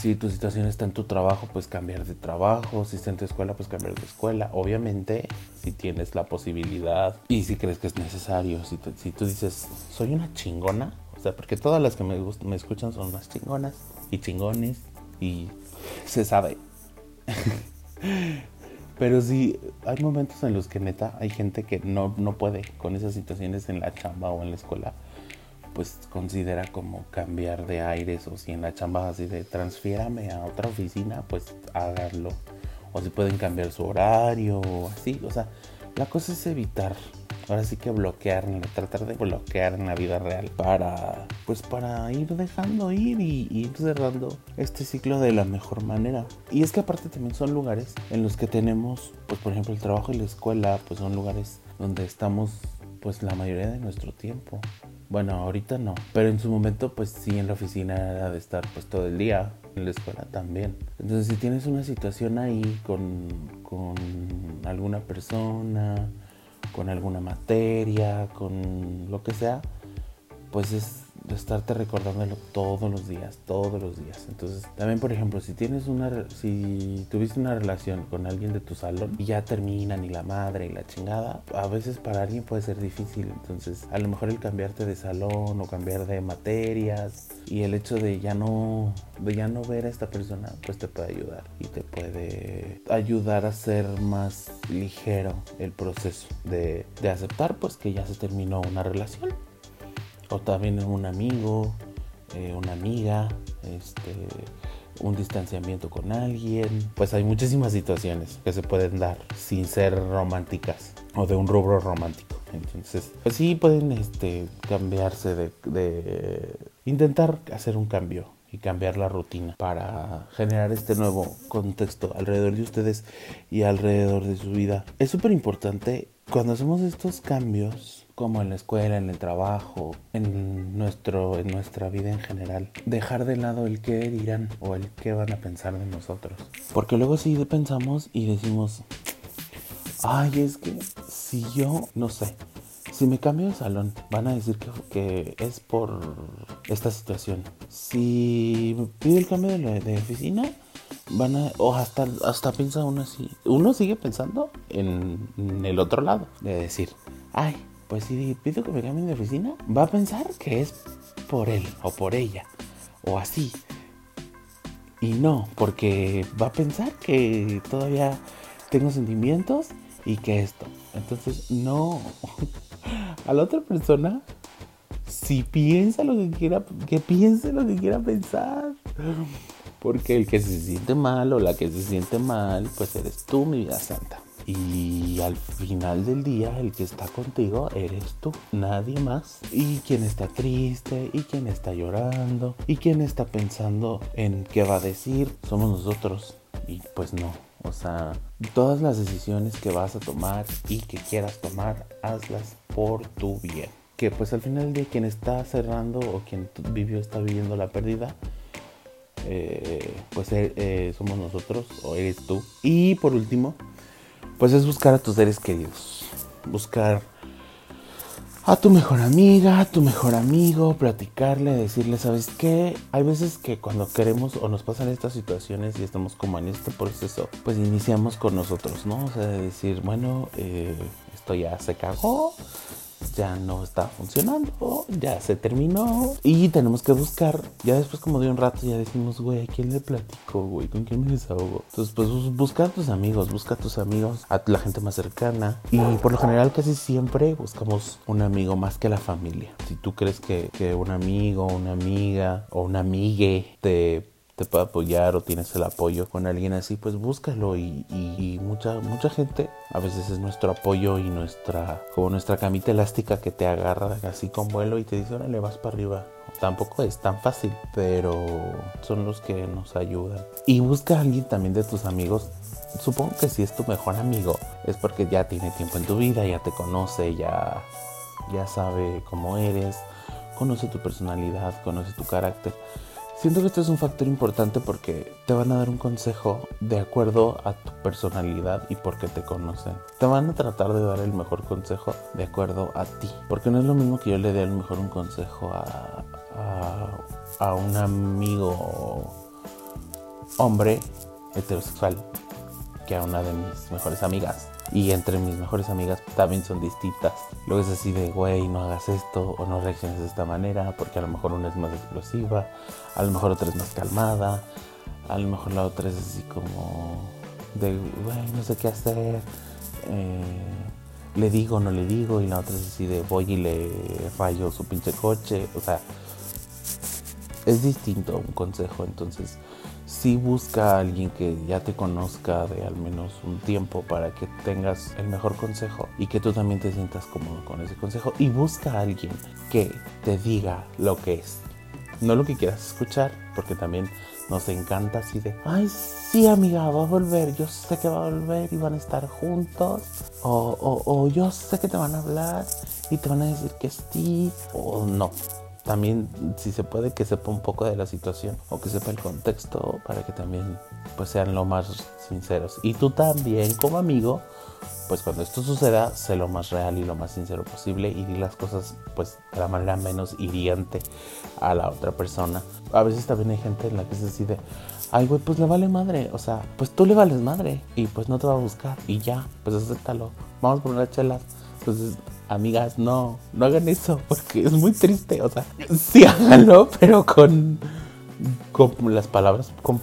si tu situación está en tu trabajo, pues cambiar de trabajo. Si está en tu escuela, pues cambiar de escuela. Obviamente, si tienes la posibilidad y si crees que es necesario. Si, tú dices, soy una chingona, o sea, porque todas las que me, me escuchan son unas chingonas y chingones y se sabe. Pero sí, hay momentos en los que neta hay gente que no, no puede con esas situaciones en la chamba o en la escuela pues considera como cambiar de aires o si en la chamba así de transfiérame a otra oficina, pues háganlo. O si pueden cambiar su horario o así. O sea, la cosa es evitar. Ahora sí que bloquear, tratar de bloquear en la vida real para, pues para ir dejando ir y, y ir cerrando este ciclo de la mejor manera. Y es que aparte también son lugares en los que tenemos, pues por ejemplo el trabajo y la escuela, pues son lugares donde estamos pues la mayoría de nuestro tiempo. Bueno, ahorita no, pero en su momento pues sí en la oficina era de estar pues todo el día en la escuela también. Entonces, si tienes una situación ahí con, con alguna persona, con alguna materia, con lo que sea, pues es de estarte recordándolo todos los días, todos los días. Entonces, también por ejemplo, si tienes una si tuviste una relación con alguien de tu salón y ya terminan y la madre y la chingada, a veces para alguien puede ser difícil. Entonces, a lo mejor el cambiarte de salón o cambiar de materias y el hecho de ya no de ya no ver a esta persona, pues te puede ayudar y te puede ayudar a ser más ligero el proceso de, de aceptar pues que ya se terminó una relación o también un amigo, eh, una amiga, este, un distanciamiento con alguien. Pues hay muchísimas situaciones que se pueden dar sin ser románticas o de un rubro romántico. Entonces, pues sí pueden este, cambiarse de, de intentar hacer un cambio y cambiar la rutina para generar este nuevo contexto alrededor de ustedes y alrededor de su vida. Es súper importante cuando hacemos estos cambios como en la escuela, en el trabajo, en, nuestro, en nuestra vida en general. Dejar de lado el qué dirán o el qué van a pensar de nosotros. Porque luego sí pensamos y decimos, ay, es que si yo, no sé, si me cambio de salón, van a decir que, es por esta situación. Si pido el cambio de, de oficina, van a, o hasta, hasta piensa uno así. Uno sigue pensando en, en el otro lado, de decir, ay, pues si pido que me cambien de oficina, va a pensar que es por él o por ella o así. Y no, porque va a pensar que todavía tengo sentimientos y que esto. Entonces, no. A la otra persona, si piensa lo que quiera, que piense lo que quiera pensar. Porque el que se siente mal o la que se siente mal, pues eres tú, mi vida santa. Y al final del día el que está contigo eres tú, nadie más. Y quien está triste, y quien está llorando, y quien está pensando en qué va a decir, somos nosotros. Y pues no, o sea, todas las decisiones que vas a tomar y que quieras tomar, hazlas por tu bien. Pues al final día quien está cerrando o quien vivió está viviendo la pérdida, eh, pues eh, eh, somos nosotros o eres tú. Y por último, pues es buscar a tus seres queridos. Buscar a tu mejor amiga, a tu mejor amigo, platicarle, decirle, ¿sabes qué? Hay veces que cuando queremos o nos pasan estas situaciones y estamos como en este proceso, pues iniciamos con nosotros, ¿no? O sea, de decir, bueno, eh, esto ya se cagó, ya no está funcionando, ya se terminó y tenemos que buscar. Ya después como de un rato ya decimos, güey, ¿a quién le platico, güey? ¿Con quién me desahogo? Entonces pues busca a tus amigos, busca a tus amigos, a la gente más cercana y por lo general casi siempre buscamos un amigo más que la familia. Si tú crees que, que un amigo, una amiga o una amigue te te puede apoyar o tienes el apoyo con alguien así, pues búscalo y, mucha mucha gente a veces es nuestro apoyo y nuestra como nuestra camita elástica que te agarra así con vuelo y te dice, órale, vas para arriba. Tampoco es tan fácil, pero son los que nos ayudan. Y busca a alguien también de tus amigos. Supongo que si es tu mejor amigo, es porque ya tiene tiempo en tu vida, ya te conoce, ya, ya sabe cómo eres, conoce tu personalidad, conoce tu carácter. Siento que esto es un factor importante porque te van a dar un consejo de acuerdo a tu personalidad y porque te conocen. Te van a tratar de dar el mejor consejo de acuerdo a ti. Porque no es lo mismo que yo le dé a mejor un consejo a, a, a un amigo hombre heterosexual que a una de mis mejores amigas y entre mis mejores amigas también son distintas. Luego es así de, güey, no hagas esto o no reacciones de esta manera porque a lo mejor una es más explosiva, a lo mejor otra es más calmada, a lo mejor la otra es así como de, güey, no sé qué hacer. Eh, le digo, no le digo, y la otra es así de voy y le fallo su pinche coche. O sea, es distinto un consejo, entonces si busca a alguien que ya te conozca de al menos un tiempo para que tengas el mejor consejo y que tú también te sientas cómodo con ese consejo y busca a alguien que te diga lo que es, no lo que quieras escuchar, porque también nos encanta así de, ay, sí amiga, va a volver, yo sé que va a volver y van a estar juntos, o, o, o yo sé que te van a hablar y te van a decir que sí, o no. También si se puede que sepa un poco de la situación o que sepa el contexto para que también pues sean lo más sinceros. Y tú también como amigo, pues cuando esto suceda, sé lo más real y lo más sincero posible y di las cosas pues de la manera menos hiriente a la otra persona. A veces también hay gente en la que se decide, ay güey, pues le vale madre, o sea, pues tú le vales madre y pues no te va a buscar y ya, pues acéptalo, vamos por una chela. Pues amigas, no, no hagan eso porque es muy triste, o sea, sí háganlo, pero con, con las palabras, con,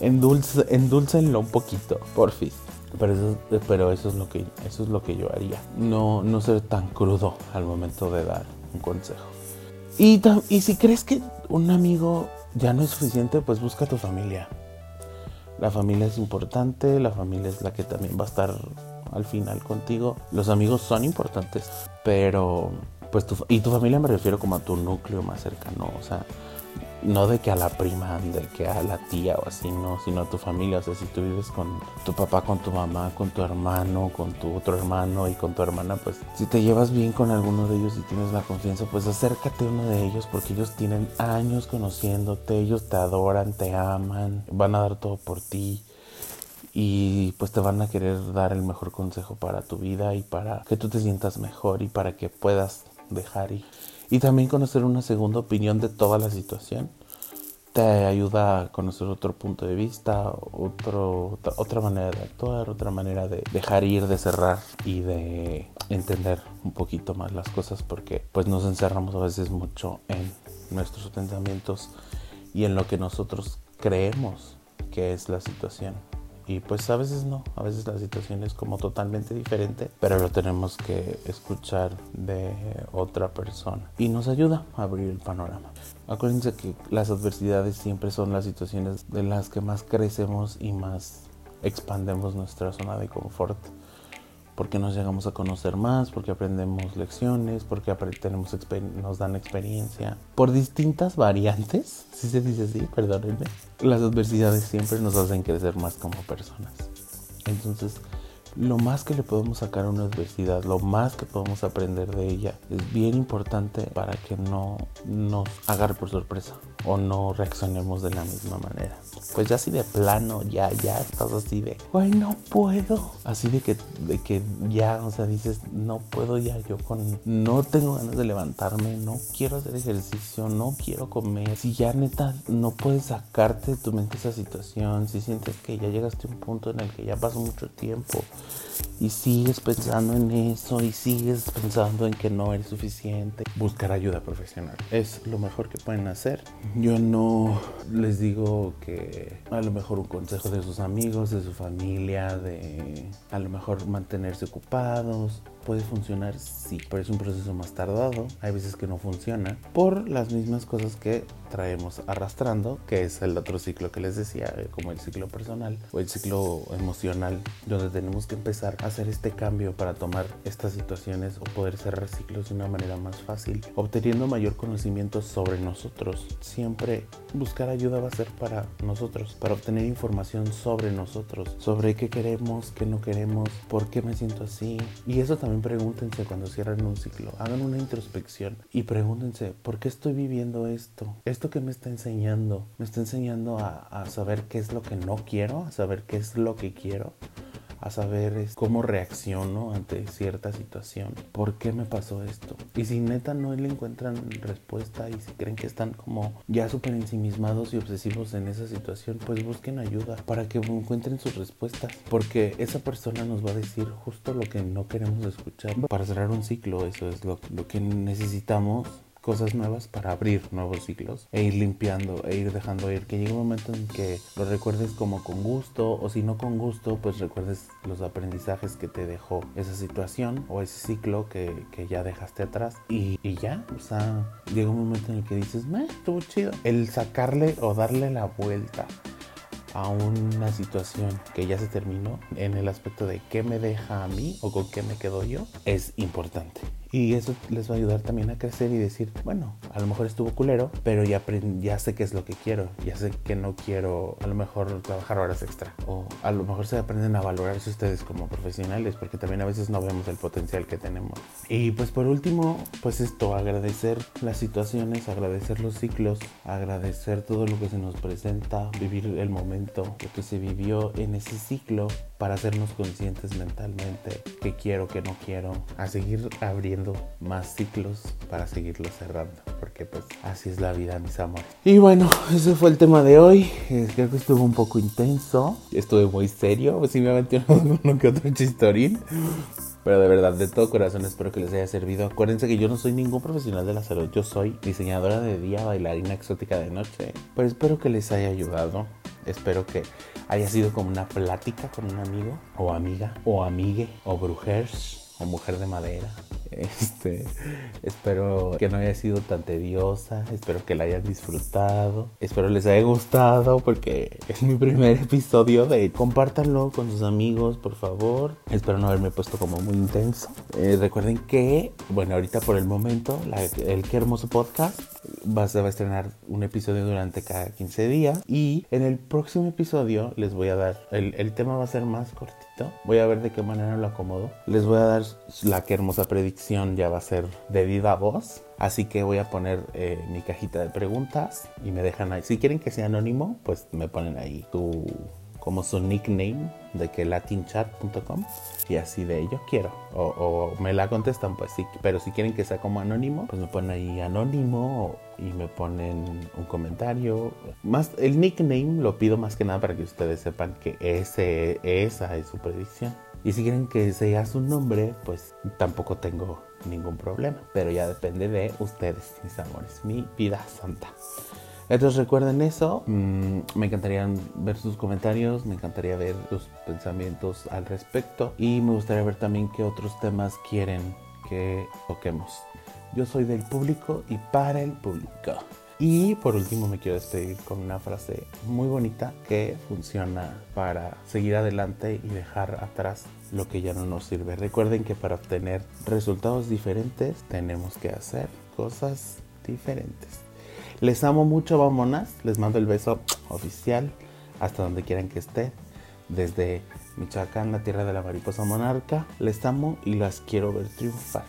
endulcenlo un poquito, porfis. Pero eso, pero eso es lo que eso es lo que yo haría. No, no ser tan crudo al momento de dar un consejo. Y, y si crees que un amigo ya no es suficiente, pues busca a tu familia. La familia es importante, la familia es la que también va a estar al final contigo. Los amigos son importantes, pero pues tu, y tu familia me refiero como a tu núcleo más cercano, o sea, no de que a la prima, de que a la tía o así, no, sino a tu familia. O sea, si tú vives con tu papá, con tu mamá, con tu hermano, con tu otro hermano y con tu hermana, pues si te llevas bien con alguno de ellos y tienes la confianza, pues acércate a uno de ellos porque ellos tienen años conociéndote, ellos te adoran, te aman, van a dar todo por ti y pues te van a querer dar el mejor consejo para tu vida y para que tú te sientas mejor y para que puedas dejar ir. Y también conocer una segunda opinión de toda la situación te ayuda a conocer otro punto de vista, otro, otra manera de actuar, otra manera de dejar ir, de cerrar y de entender un poquito más las cosas porque pues nos encerramos a veces mucho en nuestros pensamientos y en lo que nosotros creemos que es la situación. Y pues a veces no, a veces la situación es como totalmente diferente, pero lo tenemos que escuchar de otra persona. Y nos ayuda a abrir el panorama. Acuérdense que las adversidades siempre son las situaciones de las que más crecemos y más expandemos nuestra zona de confort porque nos llegamos a conocer más, porque aprendemos lecciones, porque tenemos nos dan experiencia. Por distintas variantes, si se dice así, perdónenme, las adversidades siempre nos hacen crecer más como personas. Entonces, lo más que le podemos sacar a una adversidad, lo más que podemos aprender de ella, es bien importante para que no nos agarre por sorpresa o no reaccionemos de la misma manera. Pues ya así de plano, ya, ya estás así de, güey, no puedo. Así de que, de que ya, o sea, dices, no puedo ya yo con, no tengo ganas de levantarme, no quiero hacer ejercicio, no quiero comer. Si ya neta no puedes sacarte de tu mente esa situación, si sientes que ya llegaste a un punto en el que ya pasó mucho tiempo y sigues pensando en eso y sigues pensando en que no eres suficiente, buscar ayuda profesional es lo mejor que pueden hacer. Yo no les digo que a lo mejor un consejo de sus amigos, de su familia, de a lo mejor mantenerse ocupados, puede funcionar, sí, pero es un proceso más tardado. Hay veces que no funciona por las mismas cosas que traemos arrastrando, que es el otro ciclo que les decía, eh, como el ciclo personal o el ciclo emocional, donde tenemos que empezar a hacer este cambio para tomar estas situaciones o poder cerrar ciclos de una manera más fácil, obteniendo mayor conocimiento sobre nosotros. Siempre buscar ayuda va a ser para nosotros, para obtener información sobre nosotros, sobre qué queremos, qué no queremos, por qué me siento así. Y eso también pregúntense cuando cierran un ciclo, hagan una introspección y pregúntense, ¿por qué estoy viviendo esto? ¿Esto que me está enseñando? ¿Me está enseñando a, a saber qué es lo que no quiero? ¿A saber qué es lo que quiero? A saber cómo reacciono ante cierta situación. ¿Por qué me pasó esto? Y si neta no le encuentran respuesta y si creen que están como ya súper ensimismados y obsesivos en esa situación, pues busquen ayuda para que encuentren sus respuestas. Porque esa persona nos va a decir justo lo que no queremos escuchar. Para cerrar un ciclo, eso es lo, lo que necesitamos cosas nuevas para abrir nuevos ciclos e ir limpiando e ir dejando ir. Que llegue un momento en que lo recuerdes como con gusto o si no con gusto, pues recuerdes los aprendizajes que te dejó esa situación o ese ciclo que, que ya dejaste atrás y, y, ya, o sea, llega un momento en el que dices, me, estuvo chido. El sacarle o darle la vuelta a una situación que ya se terminó en el aspecto de qué me deja a mí o con qué me quedo yo es importante Y eso les va a ayudar también a crecer y decir, bueno, a lo mejor estuvo culero, pero ya, ya sé qué es lo que quiero, ya sé que no quiero a lo mejor trabajar horas extra. O a lo mejor se aprenden a valorarse ustedes como profesionales, porque también a veces no vemos el potencial que tenemos. Y pues por último, pues esto, agradecer las situaciones, agradecer los ciclos, agradecer todo lo que se nos presenta, vivir el momento, que se vivió en ese ciclo para hacernos conscientes mentalmente qué quiero, qué no quiero, a seguir abriendo más ciclos para seguirlos cerrando, porque pues así es la vida, mis amores. Y bueno, ese fue el tema de hoy. Eh, creo que estuvo un poco intenso, estuve muy serio, pues sí me aventé uno que otro chistorín. Pero de verdad, de todo corazón espero que les haya servido. Acuérdense que yo no soy ningún profesional de la salud. Yo soy diseñadora de día, bailarina exótica de noche. Pero espero que les haya ayudado. Espero que haya sido como una plática con un amigo o amiga o amigue o brujers o mujer de madera este, espero que no haya sido tan tediosa, espero que la hayan disfrutado, espero les haya gustado porque es mi primer episodio de compártanlo con sus amigos, por favor. Espero no haberme puesto como muy intenso. Eh, recuerden que, bueno, ahorita por el momento, el Qué Hermoso Podcast va, se va a estrenar un episodio durante cada 15 días y en el próximo episodio les voy a dar, el, el tema va a ser más cortito Voy a ver de qué manera lo acomodo. Les voy a dar la que hermosa predicción ya va a ser de viva voz. Así que voy a poner eh, mi cajita de preguntas y me dejan ahí. Si quieren que sea anónimo, pues me ponen ahí tu como su nickname de que latinchat.com y así de ello quiero o, me la contestan pues sí pero si quieren que sea como anónimo pues me ponen ahí anónimo y me ponen un comentario. Más el nickname lo pido más que nada para que ustedes sepan que ese esa es su predicción. Y si quieren que sea su nombre pues tampoco tengo ningún problema pero ya depende de ustedes mis amores mi vida santa entonces recuerden eso. Mm, me encantaría ver sus comentarios, me encantaría ver sus pensamientos al respecto y me gustaría ver también qué otros temas quieren que toquemos. Yo soy del público y para el público. Y por último me quiero despedir con una frase muy bonita que funciona para seguir adelante y dejar atrás lo que ya no nos sirve. Recuerden que para obtener resultados diferentes tenemos que hacer cosas diferentes. Les amo mucho, vamonas. Les mando el beso oficial hasta donde quieran que esté. Desde Michoacán, la tierra de la mariposa monarca. Les amo y las quiero ver triunfar.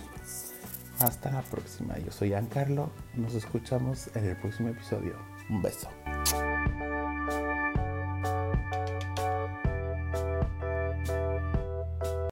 Hasta la próxima. Yo soy Carlo. Nos escuchamos en el próximo episodio. Un beso.